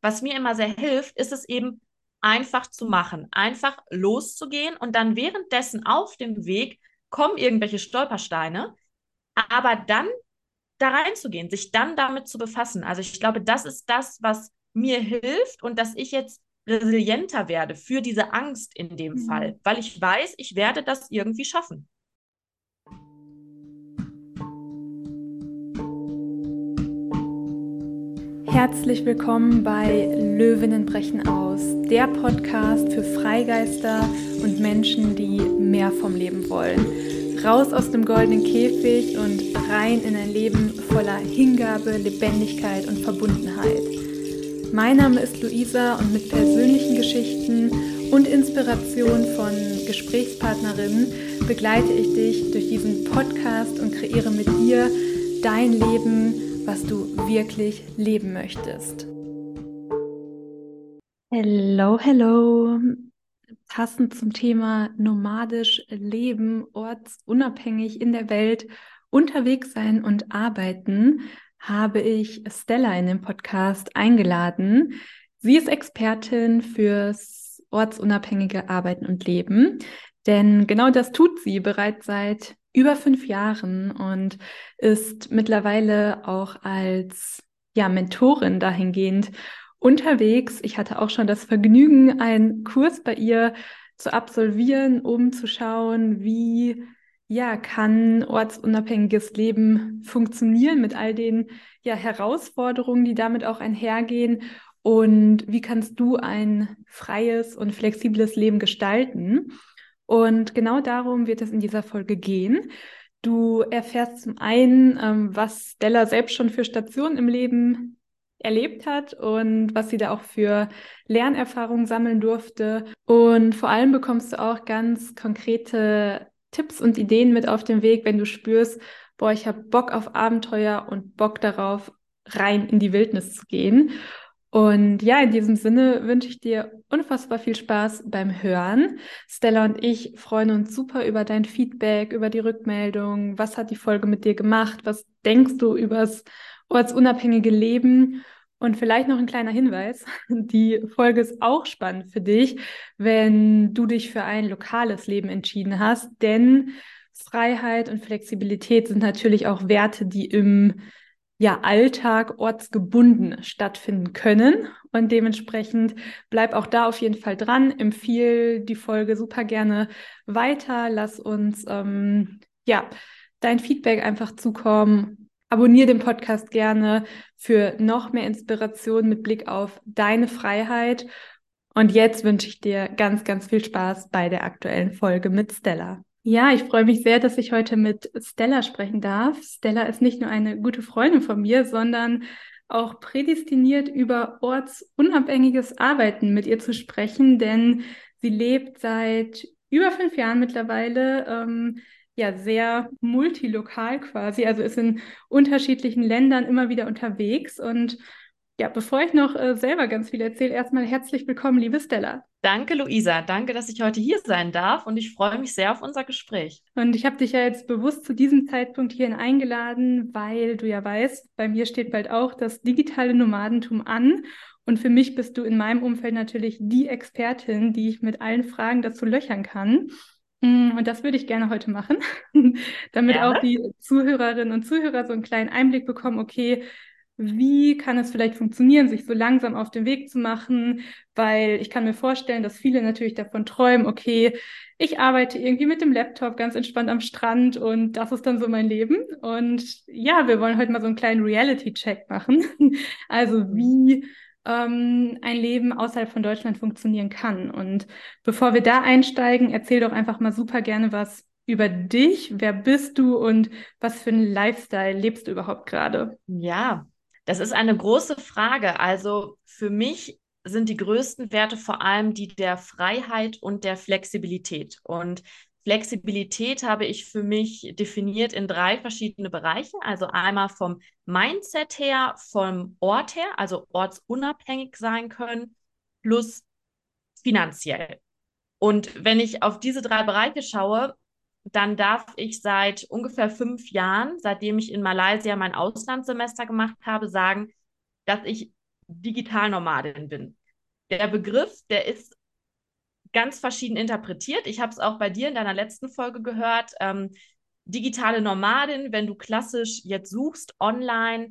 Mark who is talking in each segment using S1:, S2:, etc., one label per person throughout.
S1: was mir immer sehr hilft, ist es eben einfach zu machen, einfach loszugehen und dann währenddessen auf dem Weg kommen irgendwelche Stolpersteine, aber dann da reinzugehen, sich dann damit zu befassen. Also ich glaube, das ist das, was mir hilft und dass ich jetzt resilienter werde für diese Angst in dem mhm. Fall, weil ich weiß, ich werde das irgendwie schaffen.
S2: Herzlich willkommen bei Löwinnen brechen aus, der Podcast für Freigeister und Menschen, die mehr vom Leben wollen. Raus aus dem goldenen Käfig und rein in ein Leben voller Hingabe, Lebendigkeit und Verbundenheit. Mein Name ist Luisa und mit persönlichen Geschichten und Inspiration von Gesprächspartnerinnen begleite ich dich durch diesen Podcast und kreiere mit dir dein Leben was du wirklich leben möchtest. Hello, hello. Passend zum Thema nomadisch leben, ortsunabhängig in der Welt unterwegs sein und arbeiten, habe ich Stella in den Podcast eingeladen. Sie ist Expertin fürs ortsunabhängige Arbeiten und Leben. Denn genau das tut sie bereits seit über fünf Jahren und ist mittlerweile auch als ja, Mentorin dahingehend unterwegs. Ich hatte auch schon das Vergnügen, einen Kurs bei ihr zu absolvieren, um zu schauen, wie ja, kann ortsunabhängiges Leben funktionieren mit all den ja, Herausforderungen, die damit auch einhergehen und wie kannst du ein freies und flexibles Leben gestalten? Und genau darum wird es in dieser Folge gehen. Du erfährst zum einen, ähm, was Stella selbst schon für Stationen im Leben erlebt hat und was sie da auch für Lernerfahrungen sammeln durfte. Und vor allem bekommst du auch ganz konkrete Tipps und Ideen mit auf den Weg, wenn du spürst, boah, ich habe Bock auf Abenteuer und Bock darauf, rein in die Wildnis zu gehen. Und ja, in diesem Sinne wünsche ich dir unfassbar viel Spaß beim Hören. Stella und ich freuen uns super über dein Feedback, über die Rückmeldung. Was hat die Folge mit dir gemacht? Was denkst du übers ortsunabhängige Leben? Und vielleicht noch ein kleiner Hinweis. Die Folge ist auch spannend für dich, wenn du dich für ein lokales Leben entschieden hast, denn Freiheit und Flexibilität sind natürlich auch Werte, die im ja, Alltag ortsgebunden stattfinden können. Und dementsprechend bleib auch da auf jeden Fall dran. Empfiehl die Folge super gerne weiter. Lass uns ähm, ja dein Feedback einfach zukommen. Abonnier den Podcast gerne für noch mehr Inspiration mit Blick auf deine Freiheit. Und jetzt wünsche ich dir ganz, ganz viel Spaß bei der aktuellen Folge mit Stella. Ja, ich freue mich sehr, dass ich heute mit Stella sprechen darf. Stella ist nicht nur eine gute Freundin von mir, sondern auch prädestiniert über ortsunabhängiges Arbeiten mit ihr zu sprechen, denn sie lebt seit über fünf Jahren mittlerweile ähm, ja sehr multilokal quasi, also ist in unterschiedlichen Ländern immer wieder unterwegs und ja, bevor ich noch äh, selber ganz viel erzähle, erstmal herzlich willkommen, liebe Stella.
S1: Danke, Luisa. Danke, dass ich heute hier sein darf und ich freue mich sehr auf unser Gespräch.
S2: Und ich habe dich ja jetzt bewusst zu diesem Zeitpunkt hierhin eingeladen, weil du ja weißt, bei mir steht bald auch das digitale Nomadentum an. Und für mich bist du in meinem Umfeld natürlich die Expertin, die ich mit allen Fragen dazu löchern kann. Mm, und das würde ich gerne heute machen, damit ja. auch die Zuhörerinnen und Zuhörer so einen kleinen Einblick bekommen, okay, wie kann es vielleicht funktionieren, sich so langsam auf den Weg zu machen, weil ich kann mir vorstellen, dass viele natürlich davon träumen, okay, ich arbeite irgendwie mit dem Laptop ganz entspannt am Strand und das ist dann so mein Leben. Und ja, wir wollen heute mal so einen kleinen Reality-Check machen. Also wie ähm, ein Leben außerhalb von Deutschland funktionieren kann. Und bevor wir da einsteigen, erzähl doch einfach mal super gerne was über dich. Wer bist du und was für einen Lifestyle lebst du überhaupt gerade?
S1: Ja, das ist eine große Frage. Also für mich sind die größten Werte vor allem die der Freiheit und der Flexibilität. Und Flexibilität habe ich für mich definiert in drei verschiedene Bereiche. Also einmal vom Mindset her, vom Ort her, also ortsunabhängig sein können, plus finanziell. Und wenn ich auf diese drei Bereiche schaue, dann darf ich seit ungefähr fünf Jahren, seitdem ich in Malaysia mein Auslandssemester gemacht habe, sagen, dass ich Digitalnomadin bin. Der Begriff, der ist ganz verschieden interpretiert. Ich habe es auch bei dir in deiner letzten Folge gehört. Ähm, digitale Nomadin, wenn du klassisch jetzt suchst online,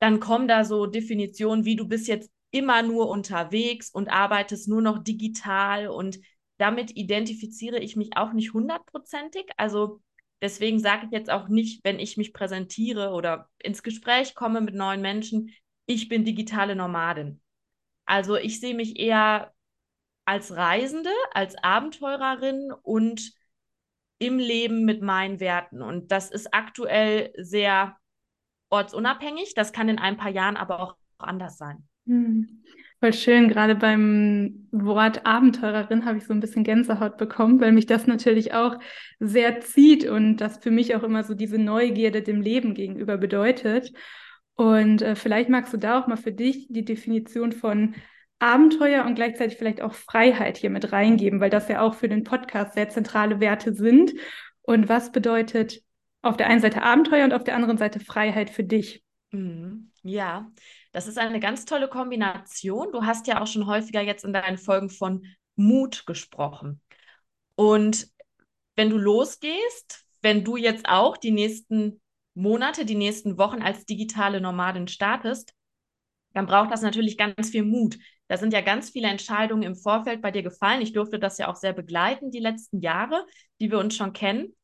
S1: dann kommen da so Definitionen wie du bist jetzt immer nur unterwegs und arbeitest nur noch digital und damit identifiziere ich mich auch nicht hundertprozentig. Also deswegen sage ich jetzt auch nicht, wenn ich mich präsentiere oder ins Gespräch komme mit neuen Menschen, ich bin digitale Nomadin. Also ich sehe mich eher als Reisende, als Abenteurerin und im Leben mit meinen Werten. Und das ist aktuell sehr ortsunabhängig. Das kann in ein paar Jahren aber auch anders sein.
S2: Hm. Voll schön, gerade beim Wort Abenteurerin habe ich so ein bisschen Gänsehaut bekommen, weil mich das natürlich auch sehr zieht und das für mich auch immer so diese Neugierde dem Leben gegenüber bedeutet. Und äh, vielleicht magst du da auch mal für dich die Definition von Abenteuer und gleichzeitig vielleicht auch Freiheit hier mit reingeben, weil das ja auch für den Podcast sehr zentrale Werte sind. Und was bedeutet auf der einen Seite Abenteuer und auf der anderen Seite Freiheit für dich?
S1: Mhm. Ja, das ist eine ganz tolle Kombination. Du hast ja auch schon häufiger jetzt in deinen Folgen von Mut gesprochen. Und wenn du losgehst, wenn du jetzt auch die nächsten Monate, die nächsten Wochen als digitale Nomadin startest, dann braucht das natürlich ganz viel Mut. Da sind ja ganz viele Entscheidungen im Vorfeld bei dir gefallen. Ich durfte das ja auch sehr begleiten, die letzten Jahre, die wir uns schon kennen.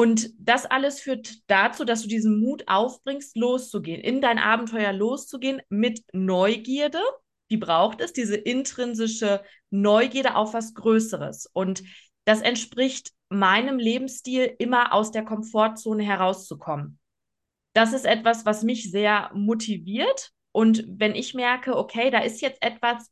S1: Und das alles führt dazu, dass du diesen Mut aufbringst, loszugehen, in dein Abenteuer loszugehen mit Neugierde. Die braucht es, diese intrinsische Neugierde auf was Größeres. Und das entspricht meinem Lebensstil, immer aus der Komfortzone herauszukommen. Das ist etwas, was mich sehr motiviert. Und wenn ich merke, okay, da ist jetzt etwas,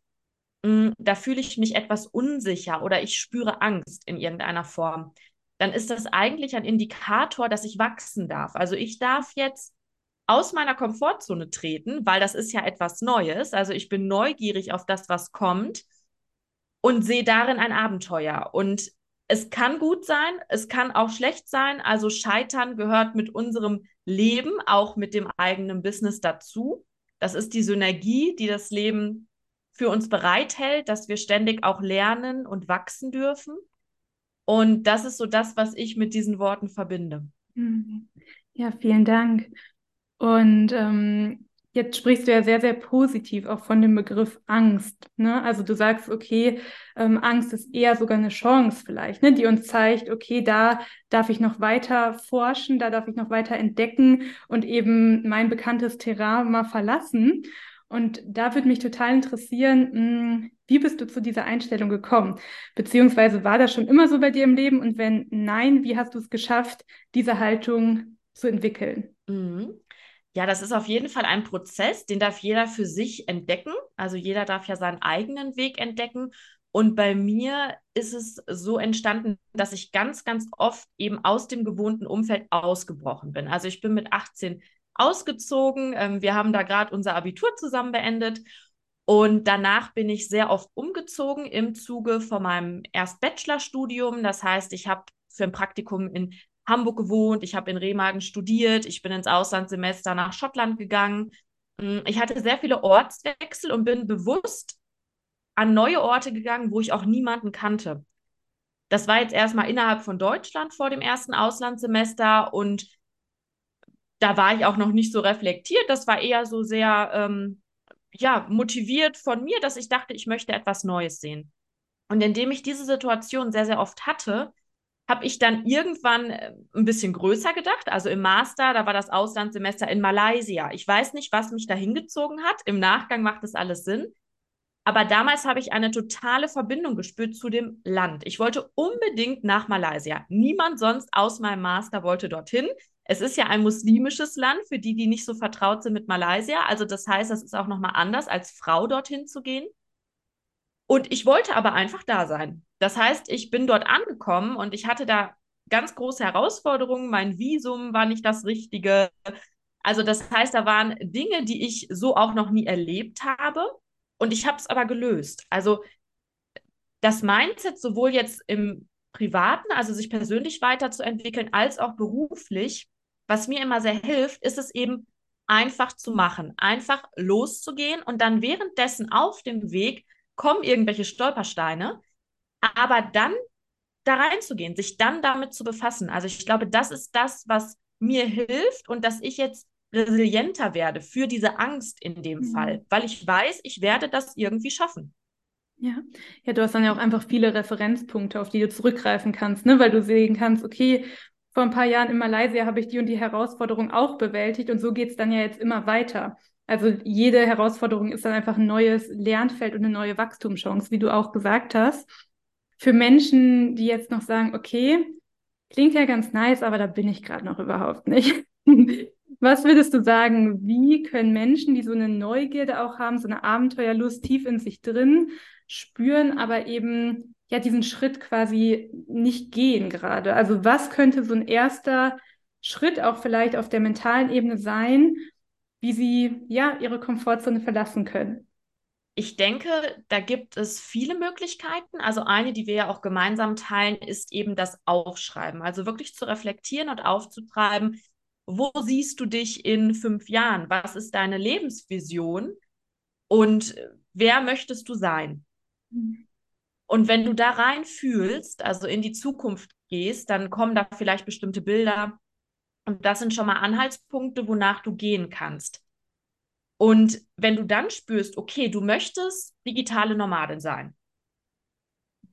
S1: mm, da fühle ich mich etwas unsicher oder ich spüre Angst in irgendeiner Form, dann ist das eigentlich ein Indikator, dass ich wachsen darf. Also ich darf jetzt aus meiner Komfortzone treten, weil das ist ja etwas Neues. Also ich bin neugierig auf das, was kommt und sehe darin ein Abenteuer. Und es kann gut sein, es kann auch schlecht sein. Also Scheitern gehört mit unserem Leben, auch mit dem eigenen Business dazu. Das ist die Synergie, die das Leben für uns bereithält, dass wir ständig auch lernen und wachsen dürfen. Und das ist so das, was ich mit diesen Worten verbinde.
S2: Mhm. Ja, vielen Dank. Und ähm, jetzt sprichst du ja sehr, sehr positiv auch von dem Begriff Angst. Ne? Also du sagst, okay, ähm, Angst ist eher sogar eine Chance vielleicht, ne? die uns zeigt, okay, da darf ich noch weiter forschen, da darf ich noch weiter entdecken und eben mein bekanntes Terrain mal verlassen. Und da würde mich total interessieren, hm, wie bist du zu dieser Einstellung gekommen? Beziehungsweise war das schon immer so bei dir im Leben? Und wenn nein, wie hast du es geschafft, diese Haltung zu entwickeln?
S1: Mhm. Ja, das ist auf jeden Fall ein Prozess, den darf jeder für sich entdecken. Also jeder darf ja seinen eigenen Weg entdecken. Und bei mir ist es so entstanden, dass ich ganz, ganz oft eben aus dem gewohnten Umfeld ausgebrochen bin. Also ich bin mit 18 ausgezogen. Ähm, wir haben da gerade unser Abitur zusammen beendet. Und danach bin ich sehr oft umgezogen im Zuge von meinem erst Bachelorstudium. Das heißt, ich habe für ein Praktikum in Hamburg gewohnt, ich habe in Remagen studiert, ich bin ins Auslandssemester nach Schottland gegangen. Mm, ich hatte sehr viele Ortswechsel und bin bewusst an neue Orte gegangen, wo ich auch niemanden kannte. Das war jetzt erstmal innerhalb von Deutschland vor dem ersten Auslandssemester und da war ich auch noch nicht so reflektiert. Das war eher so sehr, ähm, ja, motiviert von mir, dass ich dachte, ich möchte etwas Neues sehen. Und indem ich diese Situation sehr, sehr oft hatte, habe ich dann irgendwann äh, ein bisschen größer gedacht. Also im Master, da war das Auslandssemester in Malaysia. Ich weiß nicht, was mich da hingezogen hat. Im Nachgang macht das alles Sinn. Aber damals habe ich eine totale Verbindung gespürt zu dem Land. Ich wollte unbedingt nach Malaysia. Niemand sonst aus meinem Master wollte dorthin. Es ist ja ein muslimisches Land, für die, die nicht so vertraut sind mit Malaysia. Also das heißt, das ist auch nochmal anders, als Frau dorthin zu gehen. Und ich wollte aber einfach da sein. Das heißt, ich bin dort angekommen und ich hatte da ganz große Herausforderungen. Mein Visum war nicht das Richtige. Also das heißt, da waren Dinge, die ich so auch noch nie erlebt habe. Und ich habe es aber gelöst. Also das Mindset sowohl jetzt im Privaten, also sich persönlich weiterzuentwickeln, als auch beruflich, was mir immer sehr hilft, ist es eben einfach zu machen, einfach loszugehen und dann währenddessen auf dem Weg kommen irgendwelche Stolpersteine, aber dann da reinzugehen, sich dann damit zu befassen. Also ich glaube, das ist das, was mir hilft und dass ich jetzt resilienter werde für diese Angst in dem mhm. Fall, weil ich weiß, ich werde das irgendwie schaffen.
S2: Ja. ja, du hast dann ja auch einfach viele Referenzpunkte, auf die du zurückgreifen kannst, ne? weil du sehen kannst, okay, vor ein paar Jahren in Malaysia habe ich die und die Herausforderung auch bewältigt und so geht es dann ja jetzt immer weiter. Also jede Herausforderung ist dann einfach ein neues Lernfeld und eine neue Wachstumschance, wie du auch gesagt hast. Für Menschen, die jetzt noch sagen, okay, klingt ja ganz nice, aber da bin ich gerade noch überhaupt nicht. Was würdest du sagen, wie können Menschen, die so eine Neugierde auch haben, so eine Abenteuerlust tief in sich drin spüren, aber eben ja diesen Schritt quasi nicht gehen gerade? Also was könnte so ein erster Schritt auch vielleicht auf der mentalen Ebene sein, wie sie ja ihre Komfortzone verlassen können?
S1: Ich denke, da gibt es viele Möglichkeiten. Also eine, die wir ja auch gemeinsam teilen, ist eben das Aufschreiben. Also wirklich zu reflektieren und aufzutreiben, wo siehst du dich in fünf Jahren? Was ist deine Lebensvision? Und wer möchtest du sein? Mhm. Und wenn du da rein fühlst, also in die Zukunft gehst, dann kommen da vielleicht bestimmte Bilder. Und das sind schon mal Anhaltspunkte, wonach du gehen kannst. Und wenn du dann spürst, okay, du möchtest digitale Nomadin sein,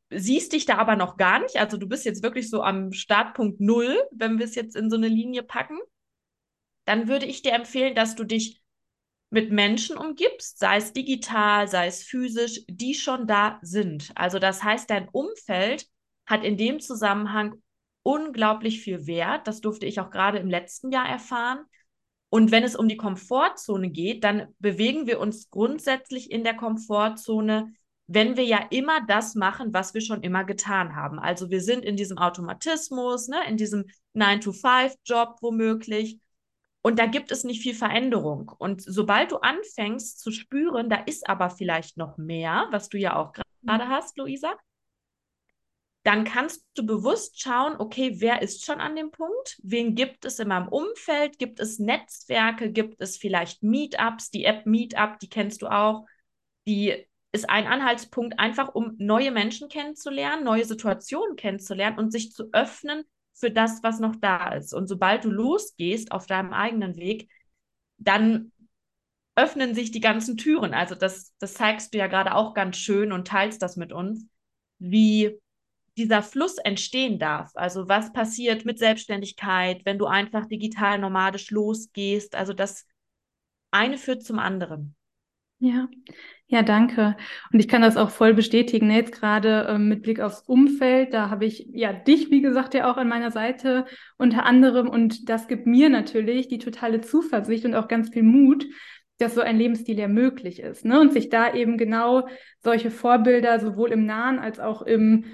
S1: siehst dich da aber noch gar nicht, also du bist jetzt wirklich so am Startpunkt Null, wenn wir es jetzt in so eine Linie packen, dann würde ich dir empfehlen, dass du dich mit Menschen umgibst, sei es digital, sei es physisch, die schon da sind. Also das heißt, dein Umfeld hat in dem Zusammenhang unglaublich viel Wert. Das durfte ich auch gerade im letzten Jahr erfahren. Und wenn es um die Komfortzone geht, dann bewegen wir uns grundsätzlich in der Komfortzone, wenn wir ja immer das machen, was wir schon immer getan haben. Also wir sind in diesem Automatismus, ne, in diesem 9-to-5-Job womöglich. Und da gibt es nicht viel Veränderung. Und sobald du anfängst zu spüren, da ist aber vielleicht noch mehr, was du ja auch gerade mhm. hast, Luisa, dann kannst du bewusst schauen, okay, wer ist schon an dem Punkt? Wen gibt es in meinem Umfeld? Gibt es Netzwerke? Gibt es vielleicht Meetups? Die App Meetup, die kennst du auch. Die ist ein Anhaltspunkt, einfach um neue Menschen kennenzulernen, neue Situationen kennenzulernen und sich zu öffnen für das, was noch da ist. Und sobald du losgehst auf deinem eigenen Weg, dann öffnen sich die ganzen Türen. Also das, das zeigst du ja gerade auch ganz schön und teilst das mit uns, wie dieser Fluss entstehen darf. Also was passiert mit Selbstständigkeit, wenn du einfach digital nomadisch losgehst. Also das eine führt zum anderen.
S2: Ja, ja, danke. Und ich kann das auch voll bestätigen. Ne? Jetzt gerade ähm, mit Blick aufs Umfeld, da habe ich ja dich, wie gesagt, ja auch an meiner Seite unter anderem. Und das gibt mir natürlich die totale Zuversicht und auch ganz viel Mut, dass so ein Lebensstil ja möglich ist. Ne? Und sich da eben genau solche Vorbilder sowohl im nahen als auch im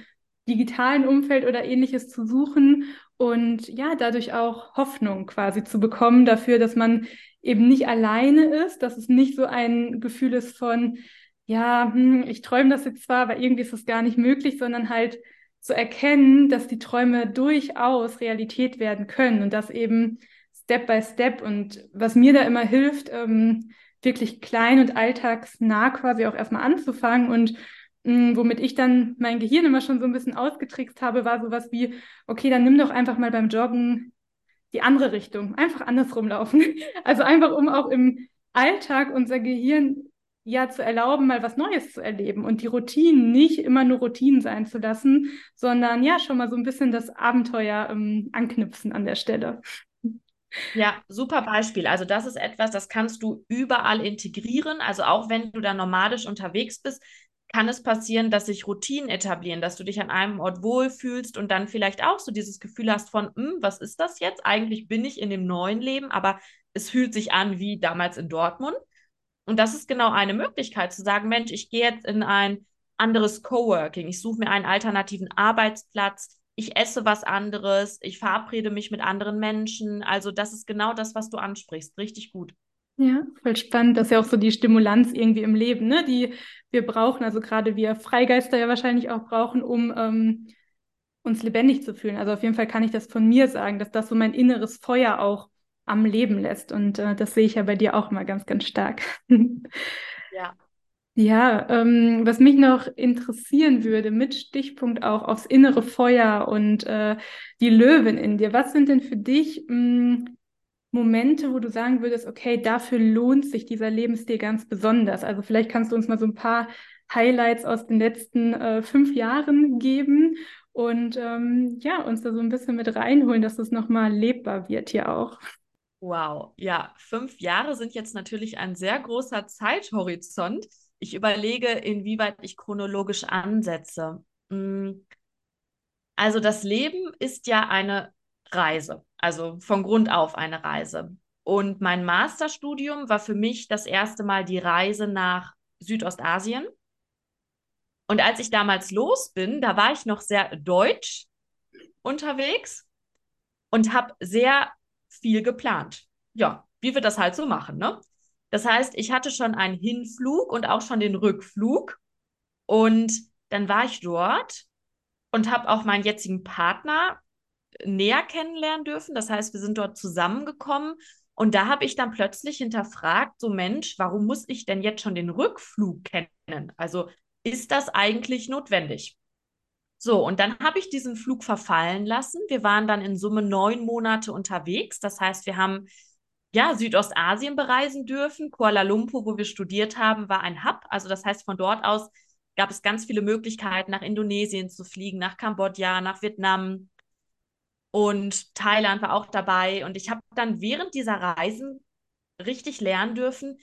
S2: digitalen Umfeld oder ähnliches zu suchen und ja, dadurch auch Hoffnung quasi zu bekommen dafür, dass man eben nicht alleine ist, dass es nicht so ein Gefühl ist von, ja, hm, ich träume das jetzt zwar, aber irgendwie ist es gar nicht möglich, sondern halt zu erkennen, dass die Träume durchaus Realität werden können und das eben Step by Step. Und was mir da immer hilft, ähm, wirklich klein und alltagsnah quasi auch erstmal anzufangen und womit ich dann mein Gehirn immer schon so ein bisschen ausgetrickst habe, war sowas wie, okay, dann nimm doch einfach mal beim Joggen die andere Richtung, einfach andersrum laufen. Also einfach, um auch im Alltag unser Gehirn ja zu erlauben, mal was Neues zu erleben und die Routinen nicht immer nur Routinen sein zu lassen, sondern ja schon mal so ein bisschen das Abenteuer ähm, anknüpfen an der Stelle.
S1: Ja, super Beispiel. Also das ist etwas, das kannst du überall integrieren. Also auch wenn du da nomadisch unterwegs bist, kann es passieren, dass sich Routinen etablieren, dass du dich an einem Ort wohlfühlst und dann vielleicht auch so dieses Gefühl hast von, hm, was ist das jetzt? Eigentlich bin ich in dem neuen Leben, aber es fühlt sich an wie damals in Dortmund. Und das ist genau eine Möglichkeit zu sagen, Mensch, ich gehe jetzt in ein anderes Coworking, ich suche mir einen alternativen Arbeitsplatz, ich esse was anderes, ich verabrede mich mit anderen Menschen. Also das ist genau das, was du ansprichst. Richtig gut.
S2: Ja, voll spannend. Das ist ja auch so die Stimulanz irgendwie im Leben, ne? die wir brauchen, also gerade wir Freigeister ja wahrscheinlich auch brauchen, um ähm, uns lebendig zu fühlen. Also auf jeden Fall kann ich das von mir sagen, dass das so mein inneres Feuer auch am Leben lässt. Und äh, das sehe ich ja bei dir auch immer ganz, ganz stark.
S1: ja.
S2: Ja, ähm, was mich noch interessieren würde, mit Stichpunkt auch aufs innere Feuer und äh, die Löwen in dir. Was sind denn für dich mh, hm, Momente, wo du sagen würdest, okay, dafür lohnt sich dieser Lebensstil ganz besonders? Also vielleicht kannst du uns mal so ein paar Highlights aus den letzten äh, fünf Jahren geben und ähm, ja, uns da so ein bisschen mit reinholen, dass es nochmal lebbar wird hier auch.
S1: Wow, ja, fünf Jahre sind jetzt natürlich ein sehr großer Zeithorizont. Ich überlege, inwieweit ich chronologisch ansetze. Hm, also das Leben ist ja eine Reise, also von Grund auf eine Reise. Und mein Masterstudium war für mich das erste Mal die Reise nach Südostasien. Und als ich damals los bin, da war ich noch sehr deutsch unterwegs und habe sehr viel geplant. Ja, wie wir das halt so machen, ne? Das heißt, ich hatte schon einen Hinflug und auch schon den Rückflug. Und dann war ich dort und habe auch meinen jetzigen Partner näher kennenlernen dürfen. Das heißt, wir sind dort zusammengekommen. Und da habe ich dann plötzlich hinterfragt, so Mensch, warum muss ich denn jetzt schon den Rückflug kennen? Also ist das eigentlich notwendig? So, und dann habe ich diesen Flug verfallen lassen. Wir waren dann in Summe neun Monate unterwegs. Das heißt, wir haben ja Südostasien bereisen dürfen. Kuala Lumpur, wo wir studiert haben, war ein Hub. Also das heißt, von dort aus gab es ganz viele Möglichkeiten, nach Indonesien zu fliegen, nach Kambodscha, nach Vietnam. Und Thailand war auch dabei. Und ich habe dann während dieser Reisen richtig lernen dürfen,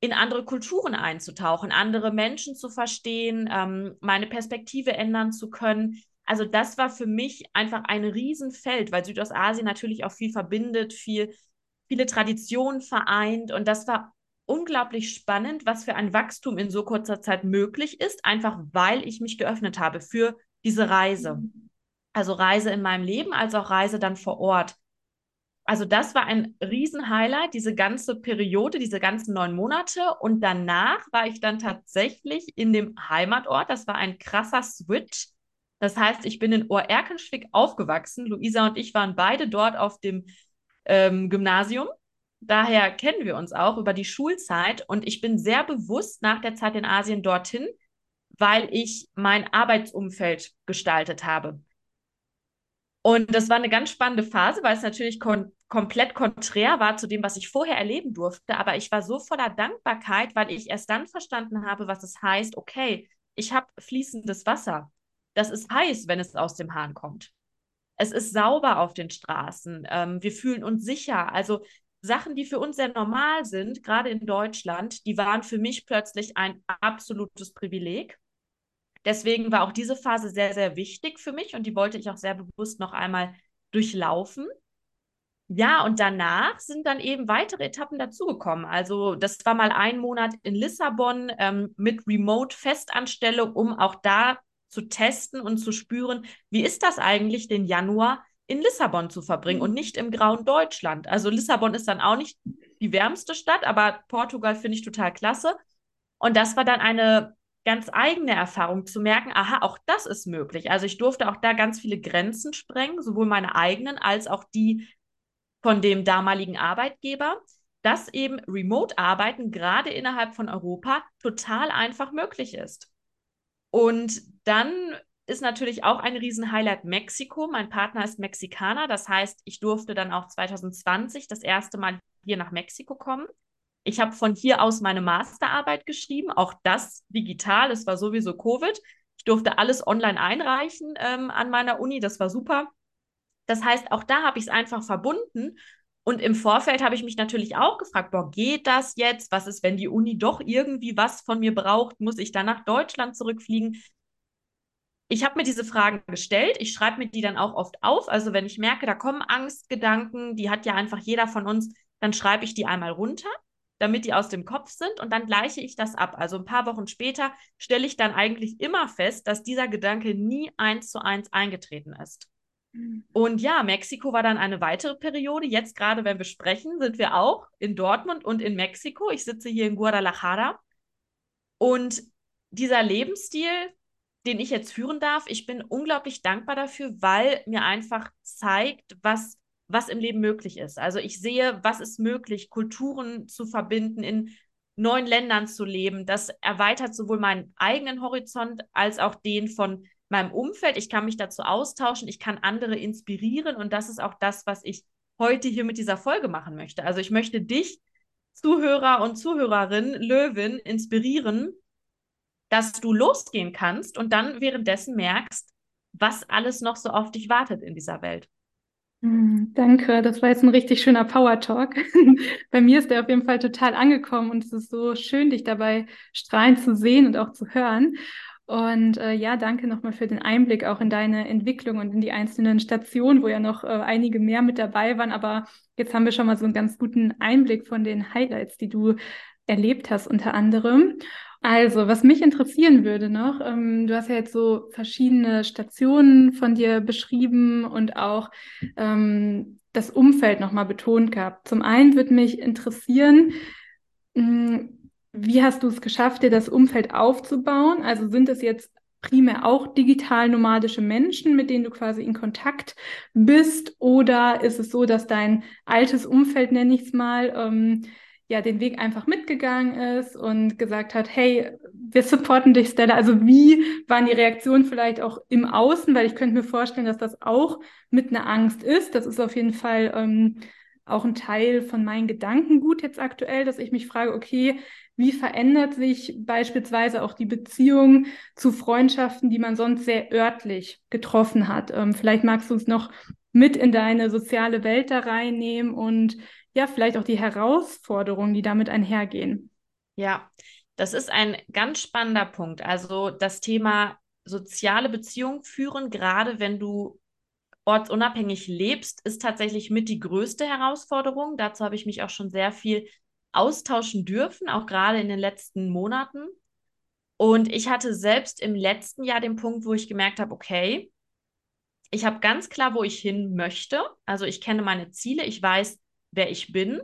S1: in andere Kulturen einzutauchen, andere Menschen zu verstehen, ähm, meine Perspektive ändern zu können. Also das war für mich einfach ein Riesenfeld, weil Südostasien natürlich auch viel verbindet, viel, viele Traditionen vereint. Und das war unglaublich spannend, was für ein Wachstum in so kurzer Zeit möglich ist, einfach weil ich mich geöffnet habe für diese Reise. Also Reise in meinem Leben, als auch Reise dann vor Ort also das war ein Riesenhighlight, diese ganze Periode, diese ganzen neun Monate. Und danach war ich dann tatsächlich in dem Heimatort. Das war ein krasser Switch. Das heißt, ich bin in Oerkenschwick aufgewachsen. Luisa und ich waren beide dort auf dem ähm, Gymnasium. Daher kennen wir uns auch über die Schulzeit. Und ich bin sehr bewusst nach der Zeit in Asien dorthin, weil ich mein Arbeitsumfeld gestaltet habe. Und das war eine ganz spannende Phase, weil es natürlich kon komplett konträr war zu dem, was ich vorher erleben durfte. Aber ich war so voller Dankbarkeit, weil ich erst dann verstanden habe, was es heißt, okay, ich habe fließendes Wasser. Das ist heiß, wenn es aus dem Hahn kommt. Es ist sauber auf den Straßen. Ähm, wir fühlen uns sicher. Also Sachen, die für uns sehr normal sind, gerade in Deutschland, die waren für mich plötzlich ein absolutes Privileg. Deswegen war auch diese Phase sehr, sehr wichtig für mich und die wollte ich auch sehr bewusst noch einmal durchlaufen. Ja, und danach sind dann eben weitere Etappen dazugekommen. Also das war mal ein Monat in Lissabon ähm, mit Remote-Festanstellung, um auch da zu testen und zu spüren, wie ist das eigentlich, den Januar in Lissabon zu verbringen und nicht im grauen Deutschland. Also Lissabon ist dann auch nicht die wärmste Stadt, aber Portugal finde ich total klasse. Und das war dann eine ganz eigene Erfahrung zu merken, aha, auch das ist möglich. Also ich durfte auch da ganz viele Grenzen sprengen, sowohl meine eigenen als auch die von dem damaligen Arbeitgeber, dass eben Remote-Arbeiten gerade innerhalb von Europa total einfach möglich ist. Und dann ist natürlich auch ein Riesenhighlight Mexiko. Mein Partner ist Mexikaner, das heißt, ich durfte dann auch 2020 das erste Mal hier nach Mexiko kommen. Ich habe von hier aus meine Masterarbeit geschrieben, auch das digital. Es war sowieso Covid. Ich durfte alles online einreichen ähm, an meiner Uni. Das war super. Das heißt, auch da habe ich es einfach verbunden. Und im Vorfeld habe ich mich natürlich auch gefragt, boah, geht das jetzt? Was ist, wenn die Uni doch irgendwie was von mir braucht? Muss ich dann nach Deutschland zurückfliegen? Ich habe mir diese Fragen gestellt. Ich schreibe mir die dann auch oft auf. Also wenn ich merke, da kommen Angstgedanken, die hat ja einfach jeder von uns, dann schreibe ich die einmal runter, damit die aus dem Kopf sind und dann gleiche ich das ab. Also ein paar Wochen später stelle ich dann eigentlich immer fest, dass dieser Gedanke nie eins zu eins eingetreten ist. Und ja, Mexiko war dann eine weitere Periode. Jetzt gerade, wenn wir sprechen, sind wir auch in Dortmund und in Mexiko. Ich sitze hier in Guadalajara. Und dieser Lebensstil, den ich jetzt führen darf, ich bin unglaublich dankbar dafür, weil mir einfach zeigt, was was im Leben möglich ist. Also ich sehe, was ist möglich, Kulturen zu verbinden, in neuen Ländern zu leben. Das erweitert sowohl meinen eigenen Horizont als auch den von meinem Umfeld. Ich kann mich dazu austauschen, ich kann andere inspirieren und das ist auch das, was ich heute hier mit dieser Folge machen möchte. Also ich möchte dich, Zuhörer und Zuhörerin, Löwin, inspirieren, dass du losgehen kannst und dann währenddessen merkst, was alles noch so auf dich wartet in dieser Welt.
S2: Hm, danke, das war jetzt ein richtig schöner Power Talk. Bei mir ist der auf jeden Fall total angekommen und es ist so schön, dich dabei strahlen zu sehen und auch zu hören. Und äh, ja, danke nochmal für den Einblick auch in deine Entwicklung und in die einzelnen Stationen, wo ja noch äh, einige mehr mit dabei waren. Aber jetzt haben wir schon mal so einen ganz guten Einblick von den Highlights, die du erlebt hast, unter anderem. Also, was mich interessieren würde noch, ähm, du hast ja jetzt so verschiedene Stationen von dir beschrieben und auch ähm, das Umfeld nochmal betont gehabt. Zum einen würde mich interessieren, mh, hm, wie hast du es geschafft, dir das Umfeld aufzubauen? Also sind es jetzt primär auch digital nomadische Menschen, mit denen du quasi in Kontakt bist? Oder ist es so, dass dein altes Umfeld, nenne ich es mal, ähm, ja, den Weg einfach mitgegangen ist und gesagt hat, hey, wir supporten dich, Stella. Also wie waren die Reaktionen vielleicht auch im Außen? Weil ich könnte mir vorstellen, dass das auch mit einer Angst ist. Das ist auf jeden Fall ähm, auch ein Teil von meinen Gedankengut jetzt aktuell, dass ich mich frage, okay, wie verändert sich beispielsweise auch die Beziehung zu Freundschaften, die man sonst sehr örtlich getroffen hat? Ähm, vielleicht magst du uns noch mit in deine soziale Welt da reinnehmen und ja, vielleicht auch die Herausforderungen, die damit einhergehen.
S1: Ja, das ist ein ganz spannender Punkt. Also das Thema soziale Beziehungen führen, gerade wenn du ortsunabhängig lebst, ist tatsächlich mit die größte Herausforderung. Dazu habe ich mich auch schon sehr viel austauschen dürfen, auch gerade in den letzten Monaten. Und ich hatte selbst im letzten Jahr den Punkt, wo ich gemerkt habe, okay, ich habe ganz klar, wo ich hin möchte. Also ich kenne meine Ziele, ich weiß, wer ich bin.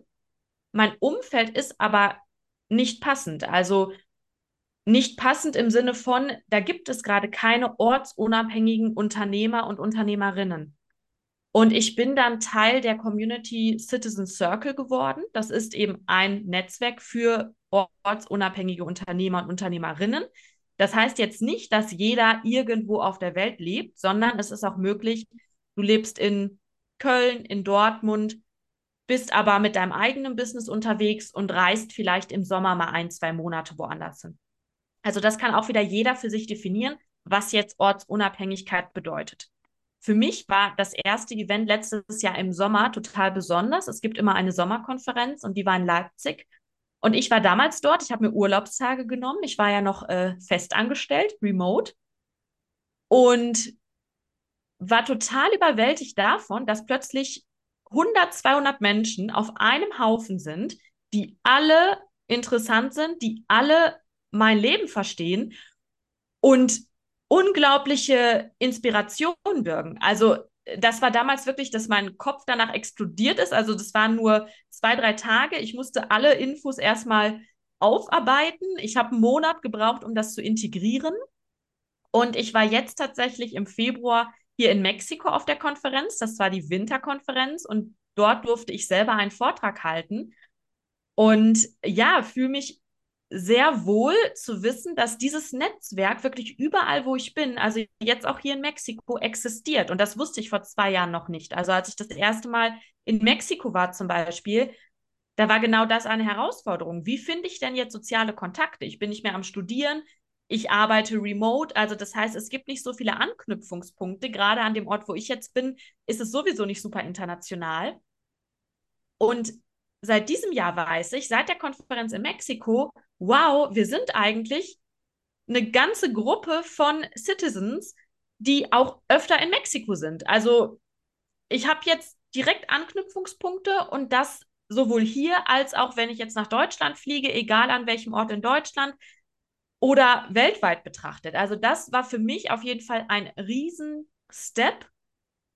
S1: Mein Umfeld ist aber nicht passend. Also nicht passend im Sinne von, da gibt es gerade keine ortsunabhängigen Unternehmer und Unternehmerinnen. Und ich bin dann Teil der Community Citizen Circle geworden. Das ist eben ein Netzwerk für ortsunabhängige Unternehmer und Unternehmerinnen. Das heißt jetzt nicht, dass jeder irgendwo auf der Welt lebt, sondern es ist auch möglich, du lebst in Köln, in Dortmund, bist aber mit deinem eigenen Business unterwegs und reist vielleicht im Sommer mal ein, zwei Monate woanders hin. Also das kann auch wieder jeder für sich definieren, was jetzt Ortsunabhängigkeit bedeutet. Für mich war das erste Event letztes Jahr im Sommer total besonders. Es gibt immer eine Sommerkonferenz und die war in Leipzig. Und ich war damals dort. Ich habe mir Urlaubstage genommen. Ich war ja noch äh, fest angestellt, remote. Und war total überwältigt davon, dass plötzlich 100, 200 Menschen auf einem Haufen sind, die alle interessant sind, die alle mein Leben verstehen und unglaubliche Inspiration birgen. Also das war damals wirklich, dass mein Kopf danach explodiert ist. Also das waren nur zwei, drei Tage. Ich musste alle Infos erstmal aufarbeiten. Ich habe einen Monat gebraucht, um das zu integrieren. Und ich war jetzt tatsächlich im Februar hier in Mexiko auf der Konferenz. Das war die Winterkonferenz und dort durfte ich selber einen Vortrag halten. Und ja, fühle mich sehr wohl zu wissen, dass dieses Netzwerk wirklich überall, wo ich bin, also jetzt auch hier in Mexiko, existiert. Und das wusste ich vor zwei Jahren noch nicht. Also als ich das erste Mal in Mexiko war zum Beispiel, da war genau das eine Herausforderung. Wie finde ich denn jetzt soziale Kontakte? Ich bin nicht mehr am Studieren, ich arbeite remote, also das heißt, es gibt nicht so viele Anknüpfungspunkte. Gerade an dem Ort, wo ich jetzt bin, ist es sowieso nicht super international. Und seit diesem Jahr weiß ich, seit der Konferenz in Mexiko, wow, wir sind eigentlich eine ganze Gruppe von Citizens, die auch öfter in Mexiko sind. Also ich habe jetzt direkt Anknüpfungspunkte und das sowohl hier als auch wenn ich jetzt nach Deutschland fliege, egal an welchem Ort in Deutschland oder weltweit betrachtet. Also das war für mich auf jeden Fall ein Riesen-Step,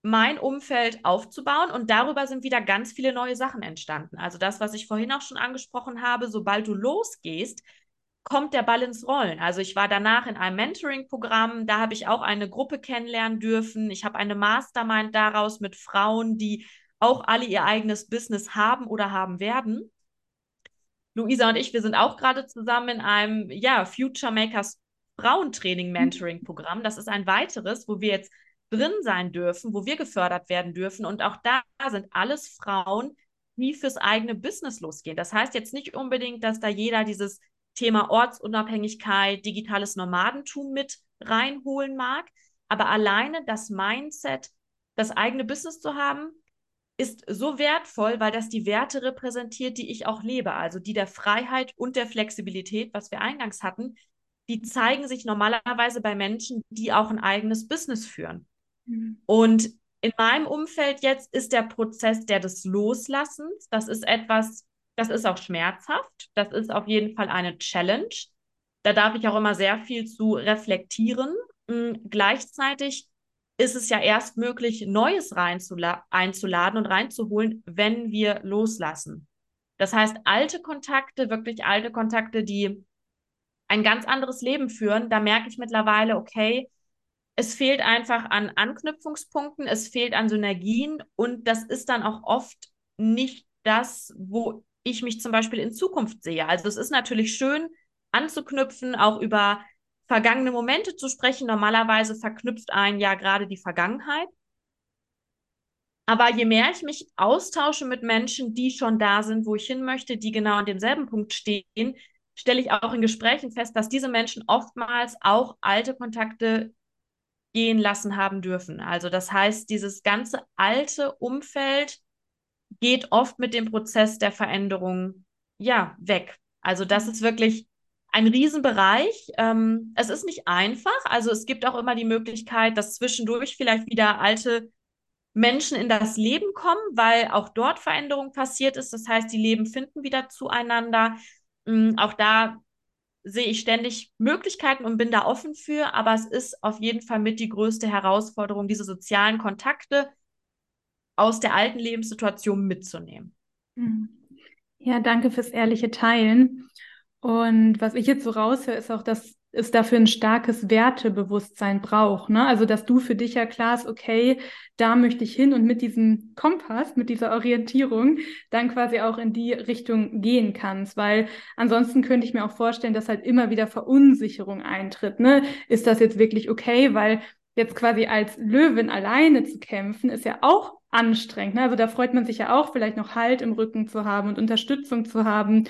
S1: mein Umfeld aufzubauen und darüber sind wieder ganz viele neue Sachen entstanden. Also das, was ich vorhin auch schon angesprochen habe, sobald du losgehst, kommt der Ball ins Rollen. Also ich war danach in einem Mentoring-Programm, da habe ich auch eine Gruppe kennenlernen dürfen. Ich habe eine Mastermind daraus mit Frauen, die auch alle ihr eigenes Business haben oder haben werden. Luisa und ich, wir sind auch gerade zusammen in einem, ja, Future Makers Frauentraining-Mentoring-Programm. Das ist ein weiteres, wo wir jetzt drin sein dürfen, wo wir gefördert werden dürfen. Und auch da sind alles Frauen, die fürs eigene Business losgehen. Das heißt jetzt nicht unbedingt, dass da jeder dieses Thema Ortsunabhängigkeit, digitales Nomadentum mit reinholen mag, aber alleine das Mindset, das eigene Business zu haben, ist so wertvoll, weil das die Werte repräsentiert, die ich auch lebe, also die der Freiheit und der Flexibilität, was wir eingangs hatten, die zeigen sich normalerweise bei Menschen, die auch ein eigenes Business führen. Mhm. Und in meinem Umfeld jetzt ist der Prozess der des Loslassens, das ist etwas, das ist auch schmerzhaft, das ist auf jeden Fall eine Challenge. Da darf ich auch immer sehr viel zu reflektieren. Mhm. Gleichzeitig ist es ja erst möglich, Neues einzuladen und reinzuholen, wenn wir loslassen. Das heißt, alte Kontakte, wirklich alte Kontakte, die ein ganz anderes Leben führen, da merke ich mittlerweile, okay, es fehlt einfach an Anknüpfungspunkten, es fehlt an Synergien und das ist dann auch oft nicht das, wo ich mich zum Beispiel in Zukunft sehe. Also es ist natürlich schön anzuknüpfen, auch über vergangene Momente zu sprechen. Normalerweise verknüpft ein ja gerade die Vergangenheit. Aber je mehr ich mich austausche mit Menschen, die schon da sind, wo ich hin möchte, die genau an demselben Punkt stehen, stelle ich auch in Gesprächen fest, dass diese Menschen oftmals auch alte Kontakte gehen lassen haben dürfen. Also das heißt, dieses ganze alte Umfeld geht oft mit dem Prozess der Veränderung ja weg. Also das ist wirklich ein Riesenbereich. Ähm, es ist nicht einfach. Also es gibt auch immer die Möglichkeit, dass zwischendurch vielleicht wieder alte Menschen in das Leben kommen, weil auch dort Veränderung passiert ist. Das heißt, die Leben finden wieder zueinander. Ähm, auch da sehe ich ständig Möglichkeiten und bin da offen für, aber es ist auf jeden Fall mit die größte Herausforderung, diese sozialen Kontakte aus der alten Lebenssituation mitzunehmen.
S2: Hm. Ja, danke fürs ehrliche Teilen. Und was ich jetzt so raushöre, ist auch, dass es dafür ein starkes Wertebewusstsein braucht. Ne? Also, dass du für dich ja klar ist, okay, da möchte ich hin und mit diesem Kompass, mit dieser Orientierung dann quasi auch in die Richtung gehen kannst. Weil ansonsten könnte ich mir auch vorstellen, dass halt immer wieder Verunsicherung eintritt. Ne? Ist das jetzt wirklich okay? Weil jetzt quasi als Löwin alleine zu kämpfen, ist ja auch anstrengend. Ne? Also da freut man sich ja auch vielleicht noch Halt im Rücken zu haben und Unterstützung zu haben.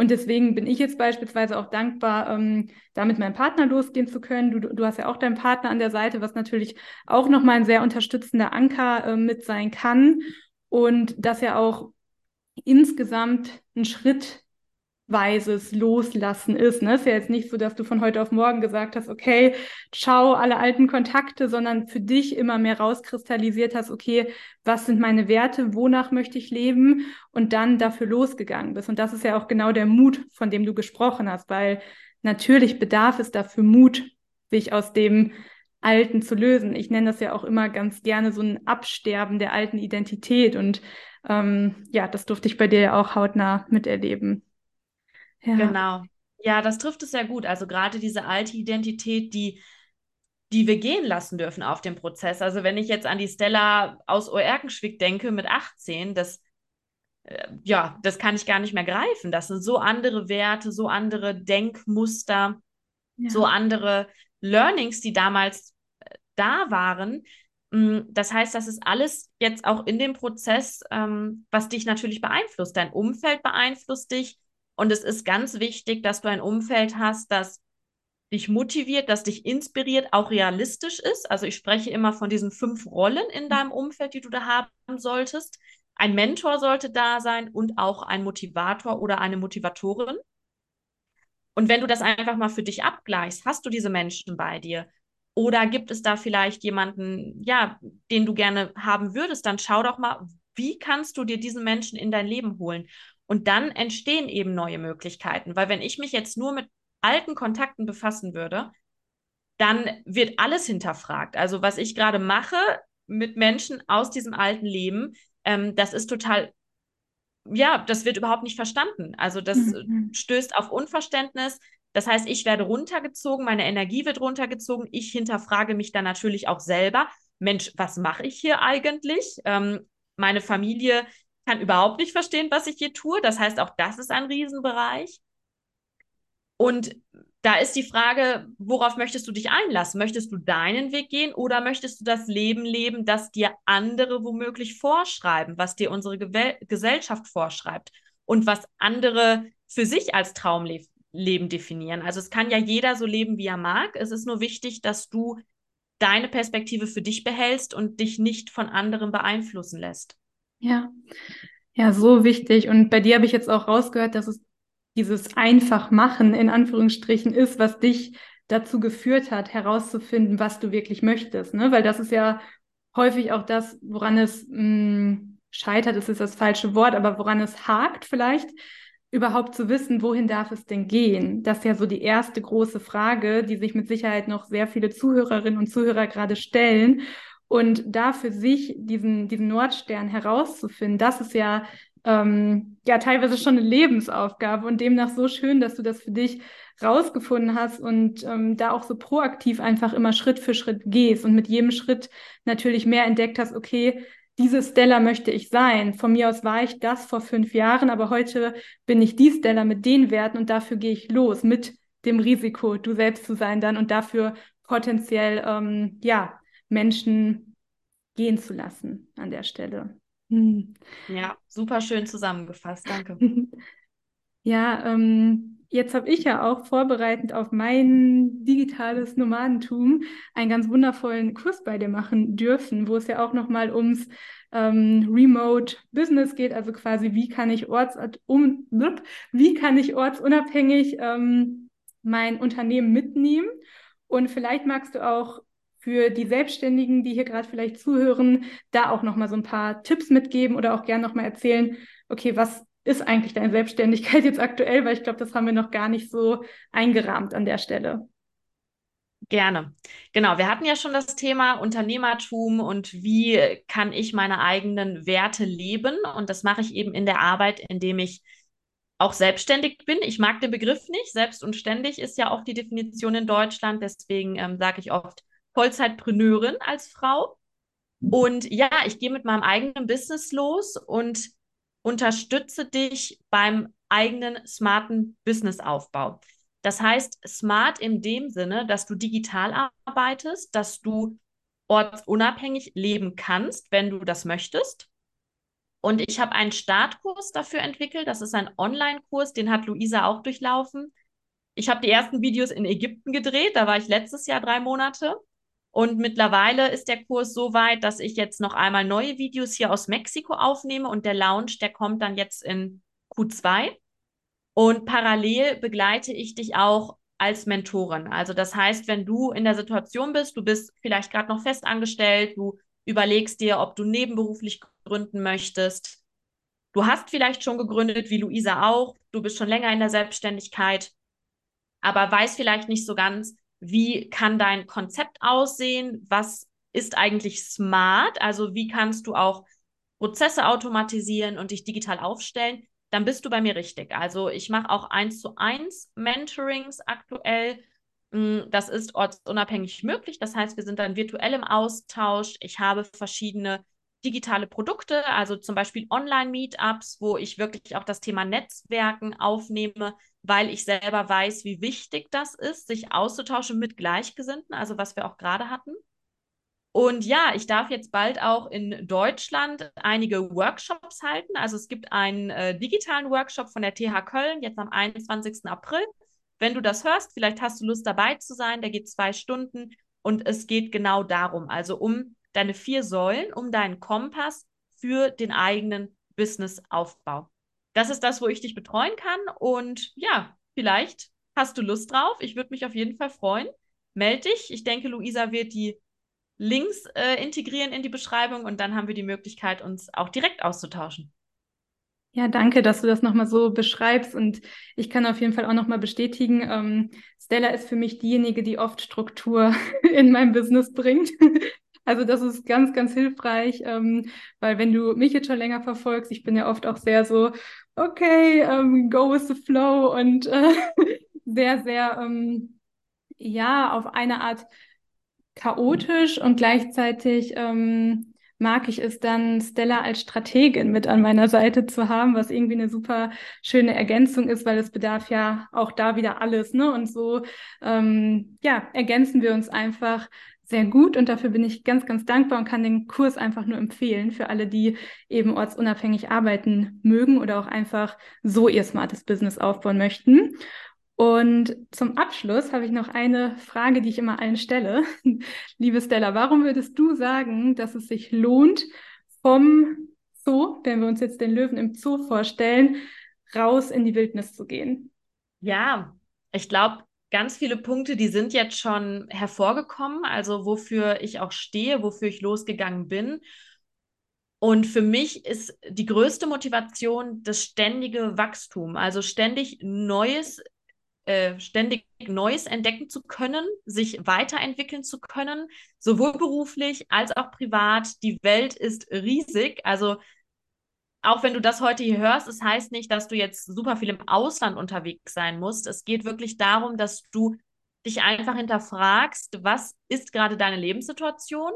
S2: Und deswegen bin ich jetzt beispielsweise auch dankbar, ähm, da mit meinem Partner losgehen zu können. Du, du hast ja auch deinen Partner an der Seite, was natürlich auch nochmal ein sehr unterstützender Anker äh, mit sein kann. Und dass ja auch insgesamt ein Schritt weises Loslassen ist. Ne? Ist ja jetzt nicht so, dass du von heute auf morgen gesagt hast, okay, ciao, alle alten Kontakte, sondern für dich immer mehr rauskristallisiert hast, okay, was sind meine Werte, wonach möchte ich leben und dann dafür losgegangen bist. Und das ist ja auch genau der Mut, von dem du gesprochen hast, weil natürlich bedarf es dafür Mut, sich aus dem Alten zu lösen. Ich nenne das ja auch immer ganz gerne so ein Absterben der alten Identität und ähm, ja, das durfte ich bei dir ja auch hautnah miterleben.
S1: Ja. Genau. Ja, das trifft es sehr gut. Also gerade diese alte Identität, die, die wir gehen lassen dürfen auf dem Prozess. Also wenn ich jetzt an die Stella aus Oerkenschwick denke mit 18, das, äh, ja, das kann ich gar nicht mehr greifen. Das sind so andere Werte, so andere Denkmuster, ja. so andere Learnings, die damals äh, da waren. Mm, das heißt, das ist alles jetzt auch in dem Prozess, ähm, was dich natürlich beeinflusst. Dein Umfeld beeinflusst dich, und es ist ganz wichtig, dass du ein Umfeld hast, das dich motiviert, das dich inspiriert, auch realistisch ist. Also ich spreche immer von diesen fünf Rollen in mhm. deinem Umfeld, die du da haben solltest. Ein Mentor sollte da sein und auch ein Motivator oder eine Motivatorin. Und wenn du das einfach mal für dich abgleichst, hast du diese Menschen bei dir? Oder gibt es da vielleicht jemanden, ja, den du gerne haben würdest? Dann schau doch mal, wie kannst du dir diesen Menschen in dein Leben holen? Und dann entstehen eben neue Möglichkeiten. Weil wenn ich mich jetzt nur mit alten Kontakten befassen würde, dann wird alles hinterfragt. Also was ich gerade mache mit Menschen aus diesem alten Leben, ähm, das ist total, ja, das wird überhaupt nicht verstanden. Also das mhm. stößt auf Unverständnis. Das heißt, ich werde runtergezogen, meine Energie wird runtergezogen. Ich hinterfrage mich dann natürlich auch selber. Mensch, was mache ich hier eigentlich? Ähm, meine Familie kann überhaupt nicht verstehen, was ich hier tue. Das heißt, auch das ist ein Riesenbereich. Und da ist die Frage, worauf möchtest du dich einlassen? Möchtest du deinen Weg gehen oder möchtest du das Leben leben, das dir andere womöglich vorschreiben, was dir unsere Ge Gesellschaft vorschreibt und was andere für sich als Traumleben definieren? Also es kann ja jeder so leben, wie er mag. Es ist nur wichtig, dass du deine Perspektive für dich behältst und dich nicht von anderen beeinflussen lässt.
S2: Ja, ja, so wichtig. Und bei dir habe ich jetzt auch rausgehört, dass es dieses einfach machen in Anführungsstrichen ist, was dich dazu geführt hat, herauszufinden, was du wirklich möchtest. Ne? Weil das ist ja häufig auch das, woran es mh, hm, scheitert, ist das falsche Wort, aber woran es hakt vielleicht, überhaupt zu wissen, wohin darf es denn gehen? Das ist ja so die erste große Frage, die sich mit Sicherheit noch sehr viele Zuhörerinnen und Zuhörer gerade stellen. Und da für sich diesen, diesen Nordstern herauszufinden, das ist ja ähm, ja teilweise schon eine Lebensaufgabe und demnach so schön, dass du das für dich rausgefunden hast und ähm, da auch so proaktiv einfach immer Schritt für Schritt gehst und mit jedem Schritt natürlich mehr entdeckt hast, okay, diese Stella möchte ich sein. Von mir aus war ich das vor fünf Jahren, aber heute bin ich die Stella mit den Werten und dafür gehe ich los mit dem Risiko, du selbst zu sein dann und dafür potenziell ähm, ja Menschen gehen zu lassen an der Stelle.
S1: Hm. Ja, super schön zusammengefasst. Danke.
S2: Ja, ähm, jetzt habe ich ja auch vorbereitend auf mein digitales Nomadentum einen ganz wundervollen Kurs bei dir machen dürfen, wo es ja auch nochmal ums ähm, Remote Business geht, also quasi wie kann ich orts um, wie kann ich ortsunabhängig ähm, mein Unternehmen mitnehmen. Und vielleicht magst du auch für die Selbstständigen, die hier gerade vielleicht zuhören, da auch nochmal so ein paar Tipps mitgeben oder auch gerne nochmal erzählen, okay, was ist eigentlich deine Selbstständigkeit jetzt aktuell? Weil ich glaube, das haben wir noch gar nicht so eingerahmt an der Stelle.
S1: Gerne. Genau, wir hatten ja schon das Thema Unternehmertum und wie kann ich meine eigenen Werte leben. Und das mache ich eben in der Arbeit, indem ich auch selbstständig bin. Ich mag den Begriff nicht. Selbst und ständig ist ja auch die Definition in Deutschland. Deswegen ähm, sage ich oft Vollzeitpreneurin als Frau. Und ja, ich gehe mit meinem eigenen Business los und unterstütze dich beim eigenen smarten Businessaufbau. Das heißt, smart in dem Sinne, dass du digital arbeitest, dass du ortsunabhängig leben kannst, wenn du das möchtest. Und ich habe einen Startkurs dafür entwickelt. Das ist ein Online-Kurs, den hat Luisa auch durchlaufen. Ich habe die ersten Videos in Ägypten gedreht, da war ich letztes Jahr drei Monate. Und mittlerweile ist der Kurs so weit, dass ich jetzt noch einmal neue Videos hier aus Mexiko aufnehme und der Launch, der kommt dann jetzt in Q2. Und parallel begleite ich dich auch als Mentorin. Also das heißt, wenn du in der Situation bist, du bist vielleicht gerade noch festangestellt, du überlegst dir, ob du nebenberuflich gründen möchtest. Du hast vielleicht schon gegründet, wie Luisa auch. Du bist schon länger in der Selbstständigkeit, aber weißt vielleicht nicht so ganz, wie kann dein Konzept aussehen? Was ist eigentlich smart? Also wie kannst du auch Prozesse automatisieren und dich digital aufstellen? Dann bist du bei mir richtig. Also ich mache auch eins zu eins Mentorings aktuell. Mm, das ist ortsunabhängig möglich. Das heißt, wir sind dann virtuell im Austausch. Ich habe verschiedene digitale Produkte, also zum Beispiel Online-Meetups, wo ich wirklich auch das Thema Netzwerken aufnehme, weil ich selber weiß, wie wichtig das ist, sich auszutauschen mit Gleichgesinnten, also was wir auch gerade hatten. Und ja, ich darf jetzt bald auch in Deutschland einige Workshops halten. Also es gibt einen äh, digitalen Workshop von der TH Köln, jetzt am 21. April. Wenn du das hörst, vielleicht hast du Lust dabei zu sein. Der geht zwei Stunden und es geht genau darum, also um deine vier Säulen, um deinen Kompass für den eigenen Businessaufbau das ist das, wo ich dich betreuen kann. Und ja, vielleicht hast du Lust drauf. Ich würde mich auf jeden Fall freuen. Meld dich. Ich denke, Luisa wird die Links äh, integrieren in die Beschreibung und dann haben wir die Möglichkeit, uns auch direkt auszutauschen.
S2: Ja, danke, dass du das nochmal so beschreibst und ich kann auf jeden Fall auch nochmal bestätigen, ähm, Stella ist für mich diejenige, die oft Struktur in mein Business bringt. Also das ist ganz, ganz hilfreich, ähm, weil wenn du mich jetzt schon länger verfolgst, ich bin ja oft auch sehr so, okay, um, go with the flow und äh, sehr, sehr, ähm, ja, auf eine Art chaotisch und gleichzeitig ähm, mag ich es dann, Stella als Strategin mit an meiner Seite zu haben, was irgendwie eine super schöne Ergänzung ist, weil es bedarf ja auch da wieder alles, ne? Und so, ähm, ja, ergänzen wir uns einfach sehr gut und dafür bin ich ganz, ganz dankbar und kann den Kurs einfach nur empfehlen für alle, die eben ortsunabhängig arbeiten mögen oder auch einfach so ihr smartes Business aufbauen möchten. Und zum Abschluss habe ich noch eine Frage, die ich immer allen stelle. Liebe Stella, warum würdest du sagen, dass es sich lohnt, vom Zoo, wenn wir uns jetzt den Löwen im Zoo vorstellen, raus in die Wildnis zu gehen?
S1: Ja, ich glaube, ganz viele Punkte, die sind jetzt schon hervorgekommen, also wofür ich auch stehe, wofür ich losgegangen bin. Und für mich ist die größte Motivation das ständige Wachstum, also ständig Neues äh, ständig Neues entdecken zu können, sich weiterentwickeln zu können, sowohl beruflich als auch privat. Die Welt ist riesig. Also auch wenn du das heute hier hörst, es das heißt nicht, dass du jetzt super viel im Ausland unterwegs sein musst. Es geht wirklich darum, dass du dich einfach hinterfragst, was ist gerade deine Lebenssituation?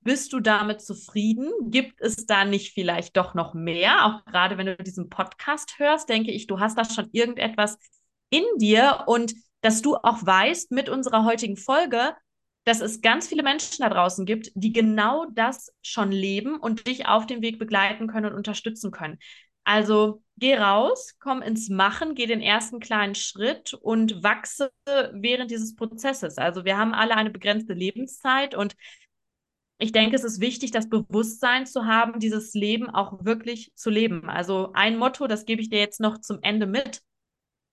S1: Bist du damit zufrieden? Gibt es da nicht vielleicht doch noch mehr? Auch gerade wenn du diesen Podcast hörst, denke ich, du hast da schon irgendetwas in dir und dass du auch weißt mit unserer heutigen Folge, dass es ganz viele Menschen da draußen gibt, die genau das schon leben und dich auf dem Weg begleiten können und unterstützen können. Also geh raus, komm ins Machen, geh den ersten kleinen Schritt und wachse während dieses Prozesses. Also wir haben alle eine begrenzte Lebenszeit und ich denke, es ist wichtig, das Bewusstsein zu haben, dieses Leben auch wirklich zu leben. Also ein Motto, das gebe ich dir jetzt noch zum Ende mit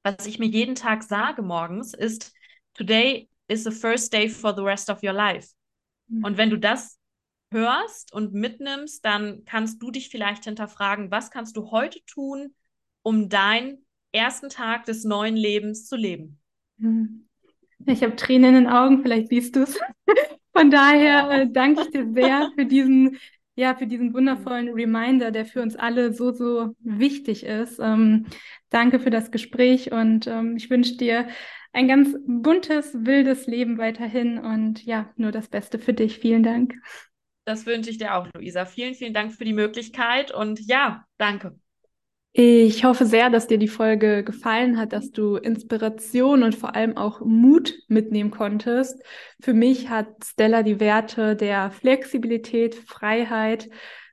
S1: was ich mir jeden Tag sage morgens, ist, today is the first day for the rest of your life. Mhm. Und wenn du das hörst und mitnimmst, dann kannst du dich vielleicht hinterfragen, was kannst du heute tun, um deinen ersten Tag des neuen Lebens zu leben.
S2: Mhm. Ich habe Tränen in den Augen, vielleicht siehst du es. Von daher äh, danke ich dir sehr für diesen ja, für diesen wundervollen Reminder, der für uns alle so, so wichtig ist. Ähm, danke für das Gespräch und ähm, ich wünsche dir ein ganz buntes, wildes Leben weiterhin und ja, nur das Beste für dich. Vielen Dank.
S1: Das wünsche ich dir auch, Luisa. Vielen, vielen Dank für die Möglichkeit und ja, danke.
S2: Ich hoffe sehr, dass dir die Folge gefallen hat, dass du Inspiration und vor allem auch Mut mitnehmen konntest. Für mich hat Stella die Werte der Flexibilität, Freiheit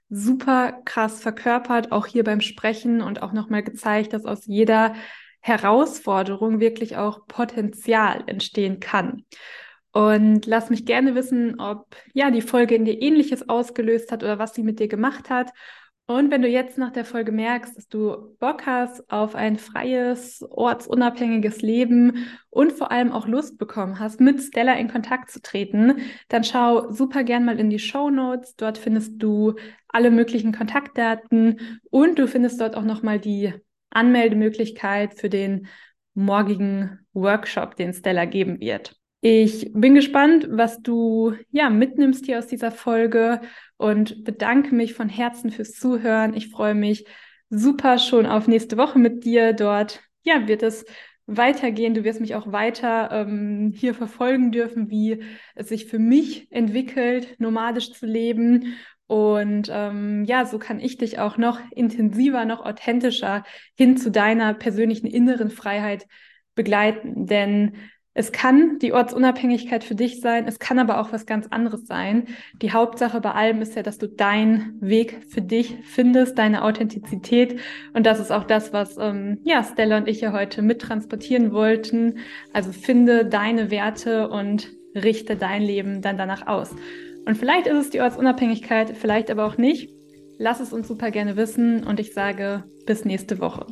S2: super krass verkörpert, auch hier beim Sprechen und auch nochmal gezeigt, dass aus jeder Herausforderung wirklich auch Potenzial entstehen kann. Und lass mich gerne wissen, ob ja die Folge in dir ähnliches ausgelöst hat oder was sie mit dir gemacht hat. Und wenn du jetzt nach der Folge merkst, dass du Bock hast auf ein freies, ortsunabhängiges Leben und vor allem auch Lust bekommen hast, mit Stella in Kontakt zu treten, dann schau super gern mal in die Show Notes. Dort findest du alle möglichen Kontaktdaten und du findest dort auch nochmal die Anmeldemöglichkeit für den morgigen Workshop, den Stella geben wird. Ich bin gespannt, was du ja mitnimmst hier aus dieser Folge und bedanke mich von Herzen fürs Zuhören. Ich freue mich super schon auf nächste Woche mit dir. Dort ja wird es weitergehen. Du wirst mich auch weiter ähm, hier verfolgen dürfen, wie es sich für mich entwickelt, nomadisch zu leben. Und ähm, ja, so kann ich dich auch noch intensiver, noch authentischer hin zu deiner persönlichen inneren Freiheit begleiten. Denn es kann die Ortsunabhängigkeit für dich sein, es kann aber auch was ganz anderes sein. Die Hauptsache bei allem ist ja, dass du deinen Weg für dich findest, deine Authentizität. Und das ist auch das, was ähm, ja, Stella und ich ja heute mittransportieren wollten. Also finde deine Werte und richte dein Leben dann danach aus. Und vielleicht ist es die Ortsunabhängigkeit, vielleicht aber auch nicht. Lass es uns super gerne wissen und ich sage bis nächste Woche.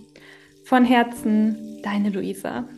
S2: Von Herzen, deine Luisa.